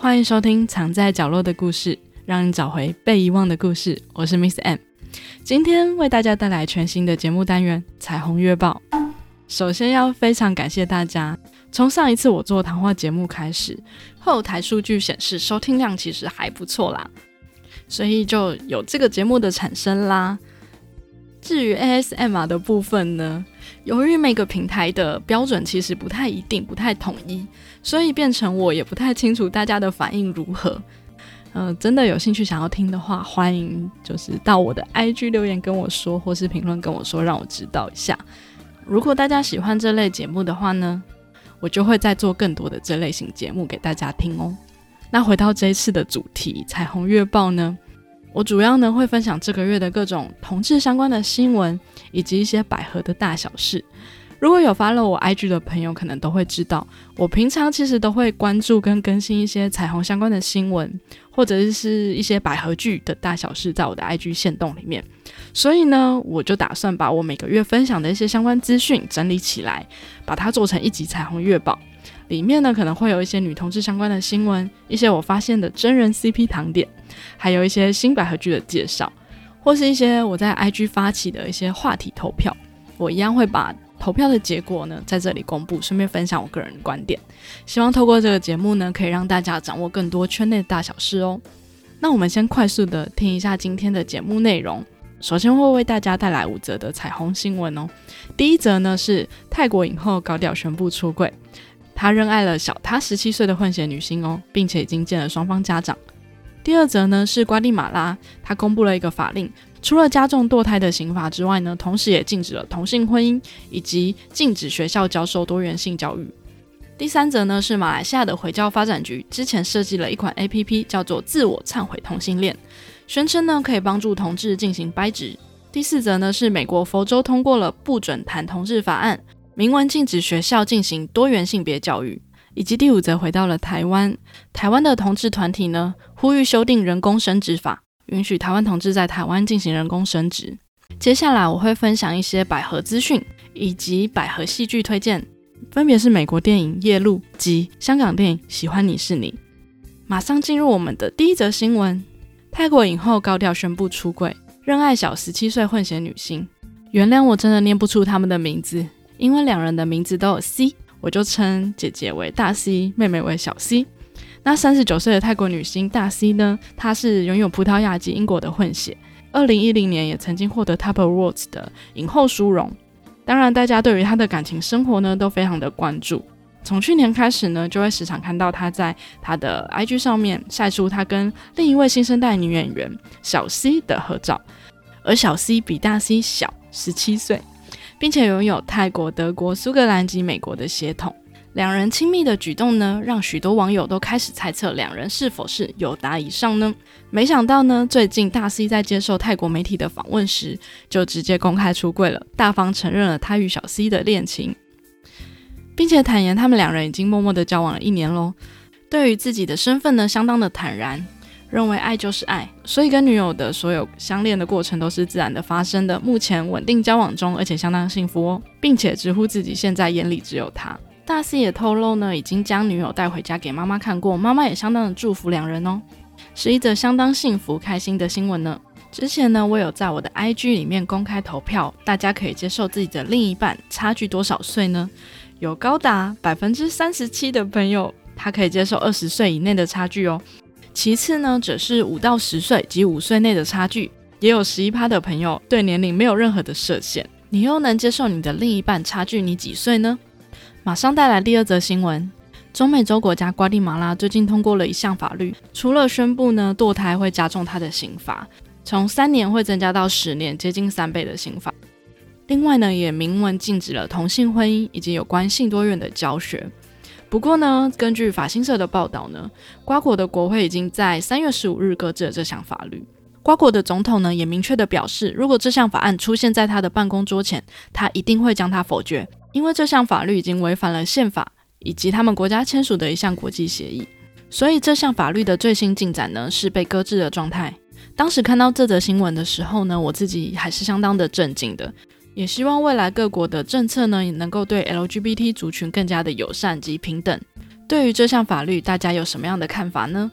欢迎收听《藏在角落的故事》，让你找回被遗忘的故事。我是 Miss M，今天为大家带来全新的节目单元《彩虹月报》。首先要非常感谢大家，从上一次我做谈话节目开始，后台数据显示收听量其实还不错啦，所以就有这个节目的产生啦。至于 ASMR 的部分呢，由于每个平台的标准其实不太一定、不太统一，所以变成我也不太清楚大家的反应如何。嗯，真的有兴趣想要听的话，欢迎就是到我的 IG 留言跟我说，或是评论跟我说，让我知道一下。如果大家喜欢这类节目的话呢，我就会再做更多的这类型节目给大家听哦。那回到这一次的主题《彩虹月报》呢？我主要呢会分享这个月的各种同志相关的新闻，以及一些百合的大小事。如果有发了我 IG 的朋友，可能都会知道，我平常其实都会关注跟更新一些彩虹相关的新闻，或者是一些百合剧的大小事，在我的 IG 线动里面。所以呢，我就打算把我每个月分享的一些相关资讯整理起来，把它做成一集彩虹月报。里面呢可能会有一些女同志相关的新闻，一些我发现的真人 CP 糖点，还有一些新百合剧的介绍，或是一些我在 IG 发起的一些话题投票。我一样会把投票的结果呢在这里公布，顺便分享我个人的观点。希望透过这个节目呢，可以让大家掌握更多圈内大小事哦。那我们先快速的听一下今天的节目内容。首先会为大家带来五则的彩虹新闻哦。第一则呢是泰国影后高调宣布出柜。他认爱了小他十七岁的混血女星哦，并且已经见了双方家长。第二则呢是瓜地马拉，他公布了一个法令，除了加重堕胎的刑罚之外呢，同时也禁止了同性婚姻，以及禁止学校教授多元性教育。第三则呢是马来西亚的回教发展局之前设计了一款 A P P，叫做自我忏悔同性恋，宣称呢可以帮助同志进行掰直。第四则呢是美国佛州通过了不准谈同志法案。明文禁止学校进行多元性别教育，以及第五则回到了台湾。台湾的同志团体呢，呼吁修订人工生殖法，允许台湾同志在台湾进行人工生殖。接下来我会分享一些百合资讯以及百合戏剧推荐，分别是美国电影《夜路》及香港电影《喜欢你是你》。马上进入我们的第一则新闻：泰国影后高调宣布出柜，认爱小十七岁混血女星。原谅我真的念不出他们的名字。因为两人的名字都有 C，我就称姐姐为大 C，妹妹为小 C。那三十九岁的泰国女星大 C 呢？她是拥有葡萄牙及英国的混血，二零一零年也曾经获得 Top Awards 的影后殊荣。当然，大家对于她的感情生活呢都非常的关注。从去年开始呢，就会时常看到她在她的 IG 上面晒出她跟另一位新生代女演员小 C 的合照，而小 C 比大 C 小十七岁。并且拥有泰国、德国、苏格兰及美国的血统，两人亲密的举动呢，让许多网友都开始猜测两人是否是有达以上呢？没想到呢，最近大 C 在接受泰国媒体的访问时，就直接公开出柜了，大方承认了他与小 C 的恋情，并且坦言他们两人已经默默的交往了一年喽。对于自己的身份呢，相当的坦然。认为爱就是爱，所以跟女友的所有相恋的过程都是自然的发生的。目前稳定交往中，而且相当幸福哦，并且直呼自己现在眼里只有他。大 C 也透露呢，已经将女友带回家给妈妈看过，妈妈也相当的祝福两人哦，是一则相当幸福开心的新闻呢。之前呢，我有在我的 IG 里面公开投票，大家可以接受自己的另一半差距多少岁呢？有高达百分之三十七的朋友，他可以接受二十岁以内的差距哦。其次呢，则是五到十岁及五岁内的差距，也有十一趴的朋友对年龄没有任何的设限。你又能接受你的另一半差距你几岁呢？马上带来第二则新闻：中美洲国家瓜地马拉最近通过了一项法律，除了宣布呢堕胎会加重他的刑罚，从三年会增加到十年，接近三倍的刑罚。另外呢，也明文禁止了同性婚姻以及有关性多元的教学。不过呢，根据法新社的报道呢，瓜国的国会已经在三月十五日搁置了这项法律。瓜国的总统呢也明确的表示，如果这项法案出现在他的办公桌前，他一定会将它否决，因为这项法律已经违反了宪法以及他们国家签署的一项国际协议。所以这项法律的最新进展呢是被搁置的状态。当时看到这则新闻的时候呢，我自己还是相当的震惊的。也希望未来各国的政策呢，也能够对 LGBT 族群更加的友善及平等。对于这项法律，大家有什么样的看法呢？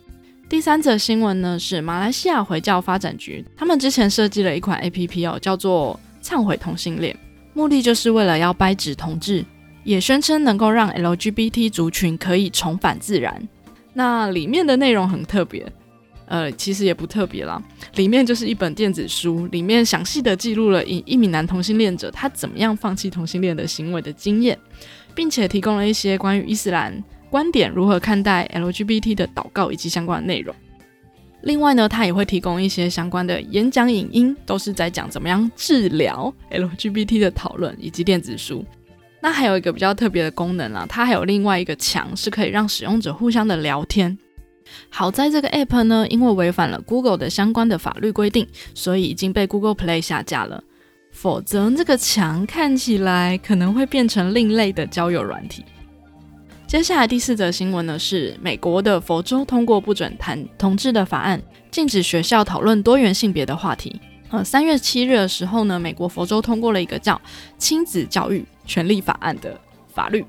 第三则新闻呢是马来西亚回教发展局，他们之前设计了一款 A P P 哦，叫做“忏悔同性恋”，目的就是为了要掰指同志，也宣称能够让 L G B T 族群可以重返自然。那里面的内容很特别，呃，其实也不特别啦，里面就是一本电子书，里面详细的记录了一一名男同性恋者他怎么样放弃同性恋的行为的经验，并且提供了一些关于伊斯兰。观点如何看待 LGBT 的祷告以及相关的内容？另外呢，他也会提供一些相关的演讲影音，都是在讲怎么样治疗 LGBT 的讨论以及电子书。那还有一个比较特别的功能啊，它还有另外一个墙是可以让使用者互相的聊天。好在这个 App 呢，因为违反了 Google 的相关的法律规定，所以已经被 Google Play 下架了。否则这个墙看起来可能会变成另类的交友软体。接下来第四则新闻呢，是美国的佛州通过不准谈同志的法案，禁止学校讨论多元性别的话题。呃，三月七日的时候呢，美国佛州通过了一个叫《亲子教育权利法案》的法律。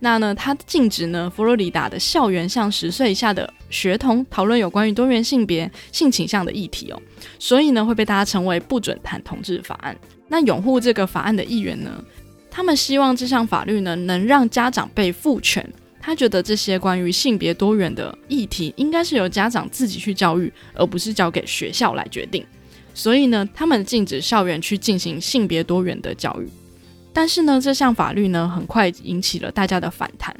那呢，它禁止呢佛罗里达的校园向十岁以下的学童讨论有关于多元性别、性倾向的议题哦。所以呢，会被大家称为不准谈同志法案。那拥护这个法案的议员呢，他们希望这项法律呢能让家长被赋权。他觉得这些关于性别多元的议题，应该是由家长自己去教育，而不是交给学校来决定。所以呢，他们禁止校园去进行性别多元的教育。但是呢，这项法律呢，很快引起了大家的反弹，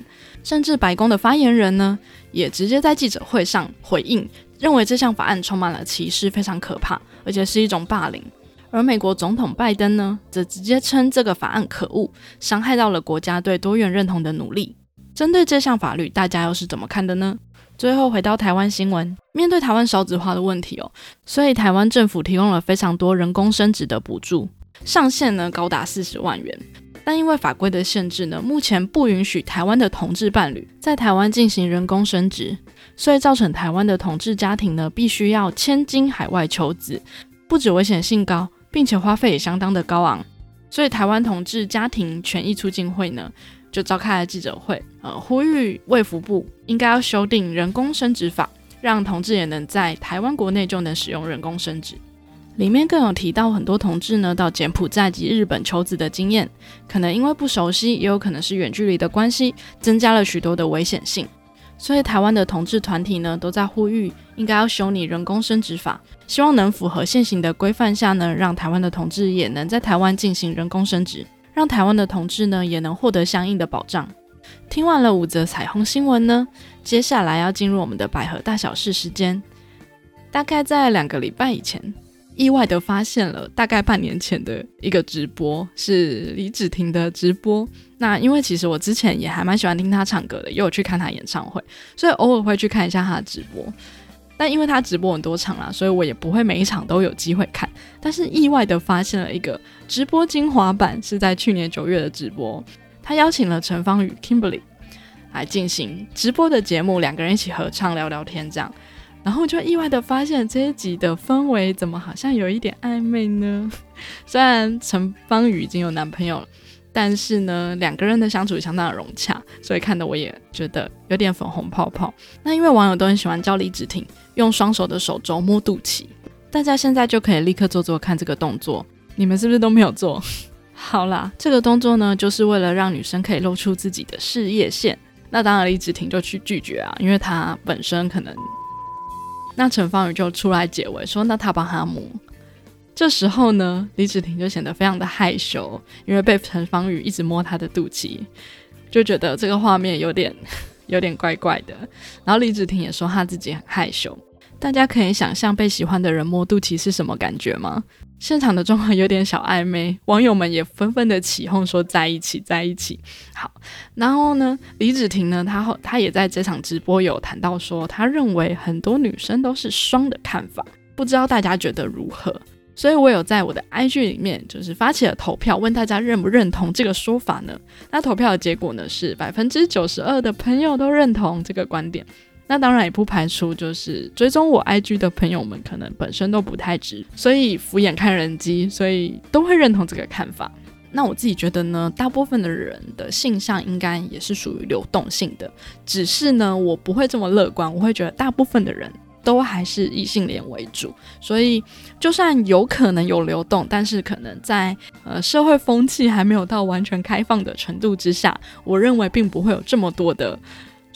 甚至白宫的发言人呢，也直接在记者会上回应，认为这项法案充满了歧视，非常可怕，而且是一种霸凌。而美国总统拜登呢，则直接称这个法案可恶，伤害到了国家对多元认同的努力。针对这项法律，大家又是怎么看的呢？最后回到台湾新闻，面对台湾少子化的问题哦，所以台湾政府提供了非常多人工生殖的补助，上限呢高达四十万元。但因为法规的限制呢，目前不允许台湾的同志伴侣在台湾进行人工生殖，所以造成台湾的同志家庭呢必须要千金海外求子，不止危险性高，并且花费也相当的高昂。所以台湾同志家庭权益促进会呢。就召开了记者会，呃，呼吁卫福部应该要修订人工生殖法，让同志也能在台湾国内就能使用人工生殖。里面更有提到很多同志呢到柬埔寨及日本求子的经验，可能因为不熟悉，也有可能是远距离的关系，增加了许多的危险性。所以台湾的同志团体呢都在呼吁，应该要修拟人工生殖法，希望能符合现行的规范下呢，让台湾的同志也能在台湾进行人工生殖。让台湾的同志呢也能获得相应的保障。听完了五则彩虹新闻呢，接下来要进入我们的百合大小事时间。大概在两个礼拜以前，意外的发现了大概半年前的一个直播，是李芷婷的直播。那因为其实我之前也还蛮喜欢听她唱歌的，也有去看她演唱会，所以偶尔会去看一下她的直播。但因为他直播很多场啦，所以我也不会每一场都有机会看。但是意外的发现了一个直播精华版，是在去年九月的直播，他邀请了陈芳宇 Kimberly 来进行直播的节目，两个人一起合唱聊聊天这样，然后就意外的发现这一集的氛围怎么好像有一点暧昧呢？虽然陈芳宇已经有男朋友了。但是呢，两个人的相处相当的融洽，所以看得我也觉得有点粉红泡泡。那因为网友都很喜欢教李芷婷用双手的手肘摸肚脐，大家现在就可以立刻做做看这个动作。你们是不是都没有做？好啦，这个动作呢，就是为了让女生可以露出自己的事业线。那当然，李芷婷就去拒绝啊，因为她本身可能……那陈方宇就出来解围说，那他帮他摸。这时候呢，李芷婷就显得非常的害羞，因为被陈方宇一直摸她的肚脐，就觉得这个画面有点 有点怪怪的。然后李芷婷也说她自己很害羞。大家可以想象被喜欢的人摸肚脐是什么感觉吗？现场的状况有点小暧昧，网友们也纷纷的起哄说在一起，在一起。好，然后呢，李芷婷呢，她后她也在这场直播有谈到说，她认为很多女生都是双的看法，不知道大家觉得如何？所以我有在我的 IG 里面，就是发起了投票，问大家认不认同这个说法呢？那投票的结果呢是百分之九十二的朋友都认同这个观点。那当然也不排除就是追踪我 IG 的朋友们可能本身都不太直，所以敷衍看人机，所以都会认同这个看法。那我自己觉得呢，大部分的人的性向应该也是属于流动性的，只是呢，我不会这么乐观，我会觉得大部分的人都还是异性恋为主。所以，就算有可能有流动，但是可能在呃社会风气还没有到完全开放的程度之下，我认为并不会有这么多的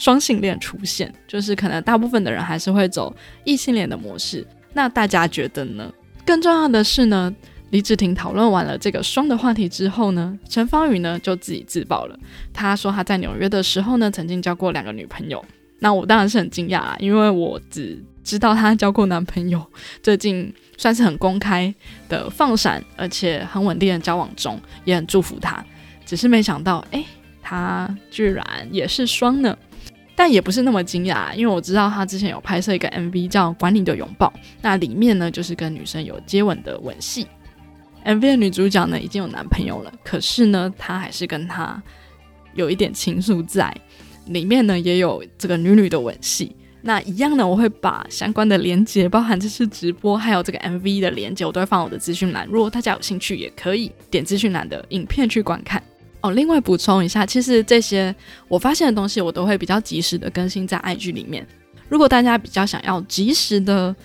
双性恋出现，就是可能大部分的人还是会走异性恋的模式。那大家觉得呢？更重要的是呢？李芷婷讨论完了这个双的话题之后呢，陈芳宇呢就自己自爆了。他说他在纽约的时候呢，曾经交过两个女朋友。那我当然是很惊讶啊，因为我只知道他交过男朋友，最近算是很公开的放闪，而且很稳定的交往中，也很祝福他。只是没想到，哎，他居然也是双呢。但也不是那么惊讶，因为我知道他之前有拍摄一个 MV 叫《管理的拥抱》，那里面呢就是跟女生有接吻的吻戏。MV 的女主角呢已经有男朋友了，可是呢，她还是跟他有一点情愫在里面呢，也有这个女女的吻戏。那一样呢，我会把相关的连接，包含这次直播还有这个 MV 的连接，我都会放我的资讯栏。如果大家有兴趣，也可以点资讯栏的影片去观看哦。另外补充一下，其实这些我发现的东西，我都会比较及时的更新在 IG 里面。如果大家比较想要及时的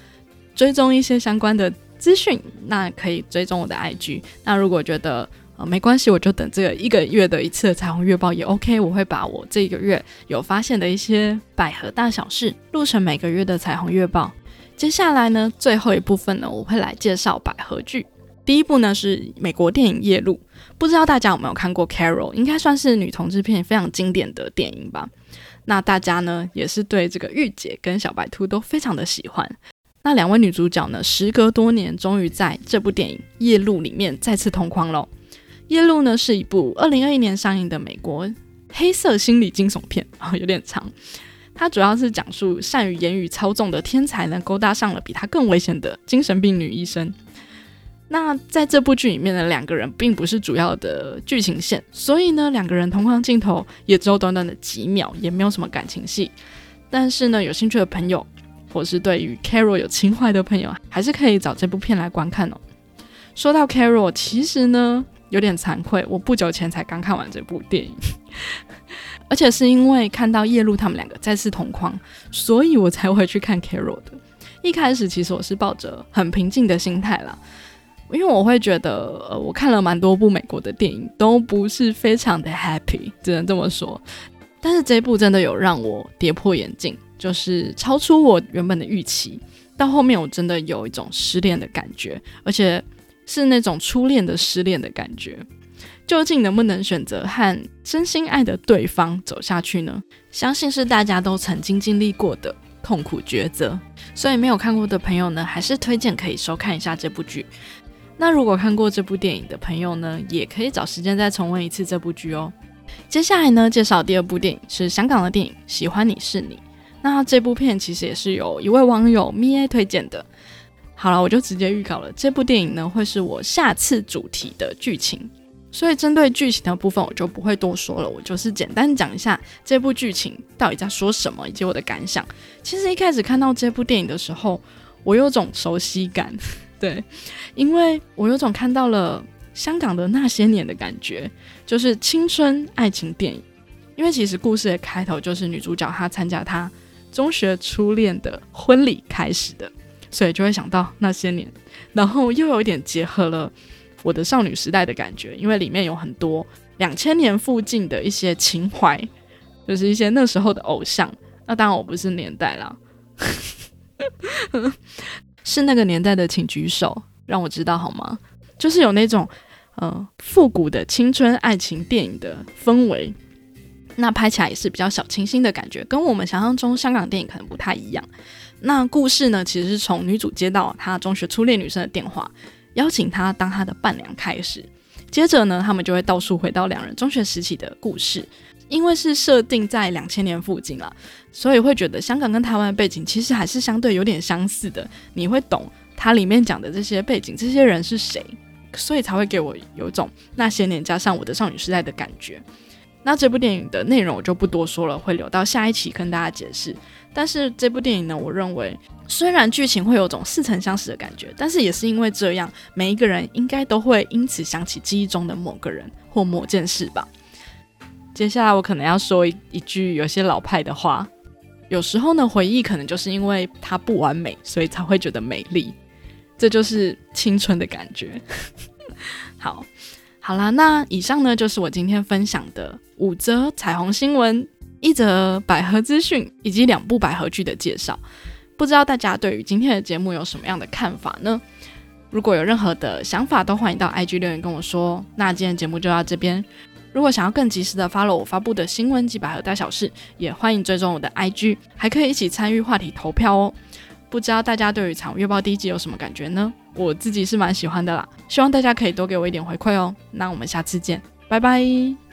追踪一些相关的。资讯那可以追踪我的 IG。那如果觉得呃没关系，我就等这个一个月的一次的彩虹月报也 OK。我会把我这个月有发现的一些百合大小事录成每个月的彩虹月报。接下来呢，最后一部分呢，我会来介绍百合剧。第一部呢是美国电影《夜路》，不知道大家有没有看过《Carol》？应该算是女同志片非常经典的电影吧。那大家呢也是对这个御姐跟小白兔都非常的喜欢。那两位女主角呢？时隔多年，终于在这部电影《夜路》里面再次同框喽。《夜路》呢是一部二零二一年上映的美国黑色心理惊悚片啊，有点长。它主要是讲述善于言语操纵的天才呢，勾搭上了比他更危险的精神病女医生。那在这部剧里面的两个人并不是主要的剧情线，所以呢，两个人同框镜头也只有短短的几秒，也没有什么感情戏。但是呢，有兴趣的朋友。或是对于 Carol 有情怀的朋友，还是可以找这部片来观看哦。说到 Carol，其实呢有点惭愧，我不久前才刚看完这部电影，而且是因为看到叶露他们两个再次同框，所以我才会去看 Carol 的。一开始其实我是抱着很平静的心态啦，因为我会觉得，呃，我看了蛮多部美国的电影，都不是非常的 happy，只能这么说。但是这部真的有让我跌破眼镜。就是超出我原本的预期，到后面我真的有一种失恋的感觉，而且是那种初恋的失恋的感觉。究竟能不能选择和真心爱的对方走下去呢？相信是大家都曾经经历过的痛苦抉择。所以没有看过的朋友呢，还是推荐可以收看一下这部剧。那如果看过这部电影的朋友呢，也可以找时间再重温一次这部剧哦。接下来呢，介绍第二部电影是香港的电影《喜欢你是你》。那这部片其实也是有一位网友咪 A 推荐的。好了，我就直接预告了，这部电影呢会是我下次主题的剧情，所以针对剧情的部分我就不会多说了，我就是简单讲一下这部剧情到底在说什么以及我的感想。其实一开始看到这部电影的时候，我有种熟悉感，对，因为我有种看到了香港的那些年的感觉，就是青春爱情电影。因为其实故事的开头就是女主角她参加她。中学初恋的婚礼开始的，所以就会想到那些年，然后又有一点结合了我的少女时代的感觉，因为里面有很多两千年附近的一些情怀，就是一些那时候的偶像。那当然我不是年代啦，是那个年代的，请举手让我知道好吗？就是有那种呃复古的青春爱情电影的氛围。那拍起来也是比较小清新的感觉，跟我们想象中香港电影可能不太一样。那故事呢，其实是从女主接到她中学初恋女生的电话，邀请她当她的伴娘开始。接着呢，他们就会倒数回到两人中学时期的故事。因为是设定在两千年附近了，所以会觉得香港跟台湾的背景其实还是相对有点相似的。你会懂它里面讲的这些背景，这些人是谁，所以才会给我有种那些年加上我的少女时代的感觉。那这部电影的内容我就不多说了，会留到下一期跟大家解释。但是这部电影呢，我认为虽然剧情会有种似曾相识的感觉，但是也是因为这样，每一个人应该都会因此想起记忆中的某个人或某件事吧。接下来我可能要说一句有些老派的话，有时候呢，回忆可能就是因为它不完美，所以才会觉得美丽，这就是青春的感觉。好。好啦，那以上呢就是我今天分享的五则彩虹新闻、一则百合资讯以及两部百合剧的介绍。不知道大家对于今天的节目有什么样的看法呢？如果有任何的想法，都欢迎到 IG 留言跟我说。那今天节目就到这边。如果想要更及时的 follow 我发布的新闻及百合大小事，也欢迎追踪我的 IG，还可以一起参与话题投票哦。不知道大家对于《长月报》第一季有什么感觉呢？我自己是蛮喜欢的啦，希望大家可以多给我一点回馈哦。那我们下次见，拜拜。